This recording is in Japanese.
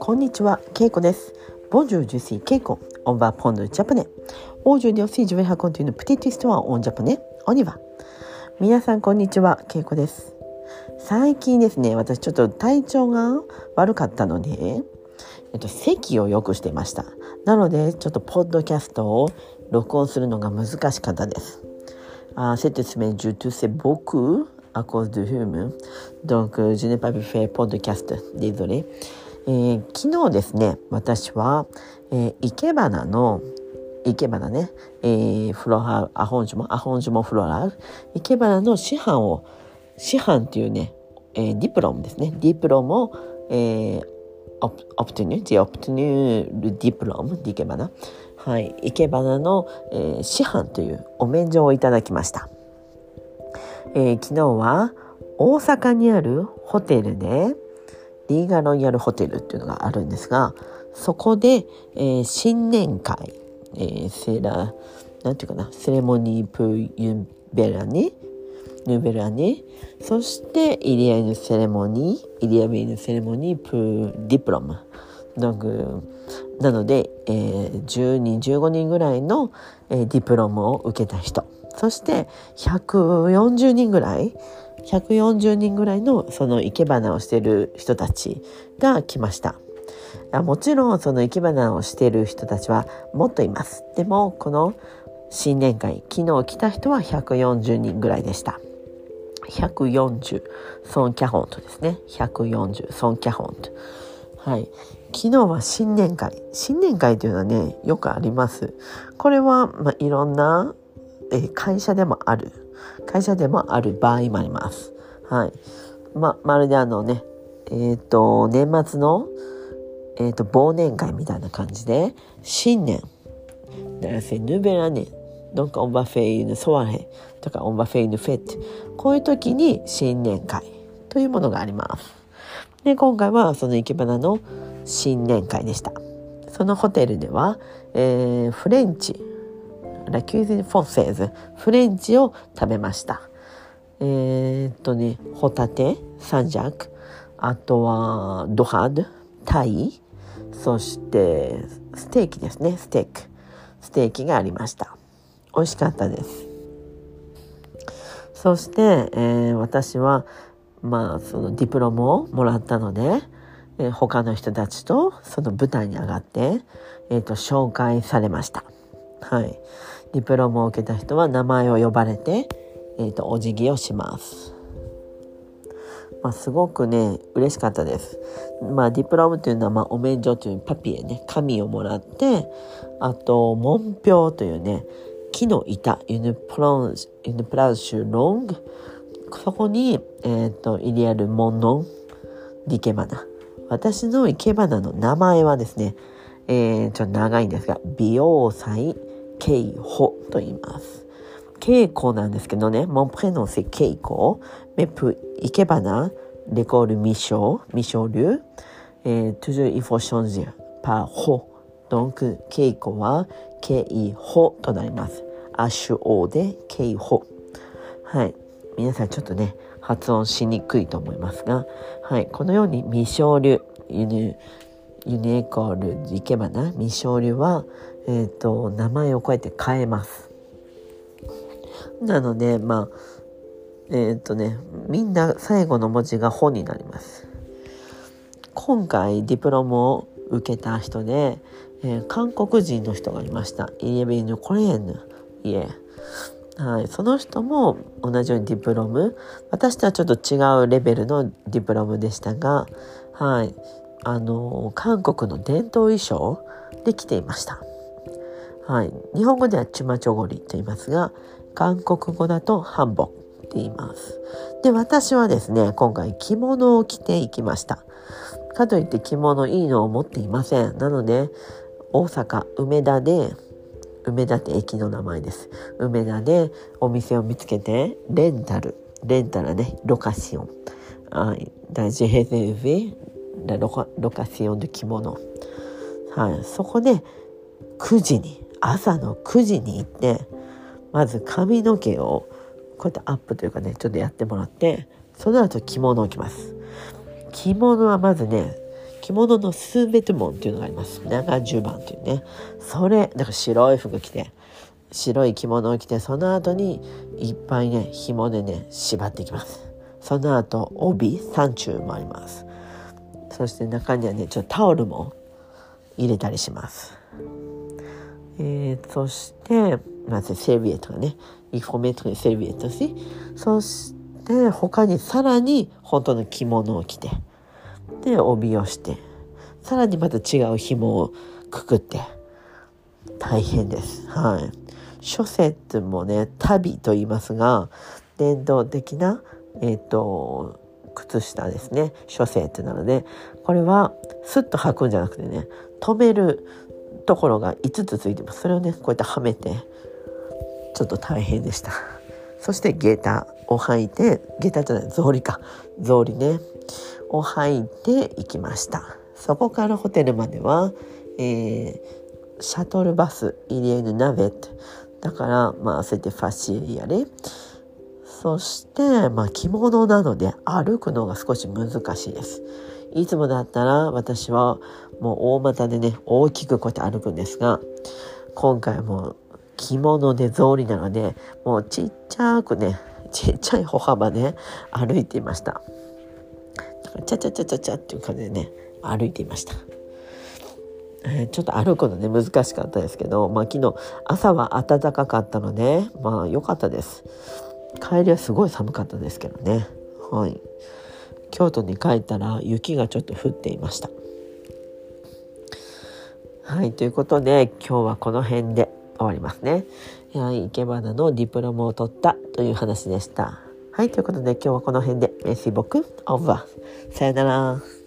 こんにちは、けいこです。ボンジューけいこ、オンバーポンドジャパネ。オージュリオシージュウプティテストアオンジャパネ、オニバ。さん、こんにちは、けいこです。最近ですね、私ちょっと体調が悪かったので。えっと、席を良くしてました。なので、ちょっとポッドキャストを録音するのが難しかったです。あ、説明、じゅうとせ、僕。À cause du rhume. Donc, je n'ai pas pu faire podcast. Désolé. えー、昨日ですね私は、えー、生け花の生け花ね、えー、 floral arrangement, arrangement floral 生け花の師範を師範っていうね、えー、 diplôme ですね diplôme を、えー、 ob- obtenu, j'ai obtenu le diplôme d'ikebana はい、生け花の、えー、師範というお免状をいただきました、えー、昨日は大阪にあるホテルでリーガロイヤルホテルっていうのがあるんですが、そこで、えー、新年会、えー、セラ、なんていうかな、セレモニープユンベラネ、ヌーベラネ、そしてイリアイヌセレモニー、イリアベイヌセレモニープディプロム。なので、えー、10人、15人ぐらいの、えー、ディプロムを受けた人。そして140人ぐらい140人ぐらいのその生け花をしてる人たちが来ました。もちろんその生け花をしてる人たちはもっといます。でもこの新年会、昨日来た人は140人ぐらいでした。140、ソンキャホントですね。140、ソンキャホント。はい。昨日は新年会。新年会というのはね、よくあります。これは、まあ、いろんな、え会社でもある会社でもある場合もあります。はい。ま、まるであのね、えっ、ー、と、年末の、えっ、ー、と、忘年会みたいな感じで、新年。だからせ、ヌベラネ。donc on va faire une soirée とか on va faire une fête こういう時に新年会というものがあります。で、今回はその生け花の新年会でした。そのホテルでは、えー、フレンチラキューズ・フォッセーズフレンチを食べました。えー、っとねホタテサンジャックあとはドハドタイそしてステーキですねステーキステーキがありました。美味しかったです。そして、えー、私はまあそのディプロムをもらったので、えー、他の人たちとその舞台に上がって、えーと紹介されました。はい。ディプロムを受けた人は名前を呼ばれて、えーと、お辞儀をします。まあ、すごくね嬉しかったです。まあ、ディプロムというのは、まあ、お免状というパピエね紙をもらってあと門標というね木の板ユニプロンユニプラウシュロングそこに、えーと、イリアルモンノンディケバナ私の生け花の名前はですね、えー、ちょっと長いんですが美容祭ケイホと言います。ケイコなんですけどね、モンプレノンセケイコ、メプイケバ、レコールミショミショ、え、トゥジイフォーションジュ、パーホ。ドンク、ケイコは、ケイホとなります。アッシュオーで、ケイホ。はい。皆さんちょっとね、発音しにくいと思いますが、はい。このように、未勝利、輸入、ユニ、エコール、いけばな、未勝流は、え、ー、と、名前をこうやって変えます。なので、まあ、えっ、ー、とね、みんな最後の文字が本になります。今回ディプロムを受けた人で、えー、韓国人の人がいました。イエベヌ・コレーヌ。いえ。はい、その人も同じようにディプロム私とはちょっと違うレベルのディプロムでしたが、はい、あの韓国の伝統衣装で着ていました。はい。日本語ではチュマチョゴリと言いますが、韓国語だとハンボって言います。で、私はですね、今回着物を着ていきました。かといって着物いいのを持っていません。なので、大阪梅田で、梅田って駅の名前です。梅田でお店を見つけて、レンタル、レンタルね、ロカシオン。はい。大事ヘゼ ウェロカシオンで着物。はい。そこで9時に朝の9時に行ってまず髪の毛をこうやってアップというかねちょっとやってもらってその後着物を着ます。着物はまずね着物のスーベトモンっていうのがあります。長襦袢っていうね。それだから白い服着て白い着物を着てその後にいっぱいね紐でね縛っていきます。その後帯三中もあります。そして中にはねちょっとタオルも入れたりします。えー、そしてまずセルビエットがねイフォメートにセルビエットしそして他にさらに本当の着物を着てで帯をしてさらにまた違う紐をくくって大変です。はい。諸説もね旅と言いますが伝統的なえっ、ー、と靴下ですね。諸説なのでこれはスッと履くんじゃなくてね止めるところが5つついてます。それをねこうやってはめてちょっと大変でした。そして下駄を履いて下駄じゃない草履か。草履ね。を履いて行きました。そこからホテルまでは、えー、シャトルバスイリエヌ・ナベットだからまあそうやってファシリアレそしてまあ着物なので歩くのが少し難しいです。いつもだったら私はもう大股でね大きくこうやって歩くんですが今回も着物で草履なのでもうちっちゃくねちっちゃい歩幅で歩いていました。チャチャチャチャチャっていう感じでね歩いていました、えー、ちょっと歩くのね難しかったですけど、まあ、昨日朝は暖かかったのでまあ良かったです。帰りはすごい寒かったですけどね。はい。京都に帰ったら雪がちょっと降っていました。はいということで今日はこの辺で終わりますね。いや生け花のディプロムを取ったという話でした。はいということで今日はこの辺で。メッシーボク。オーバー。さよなら。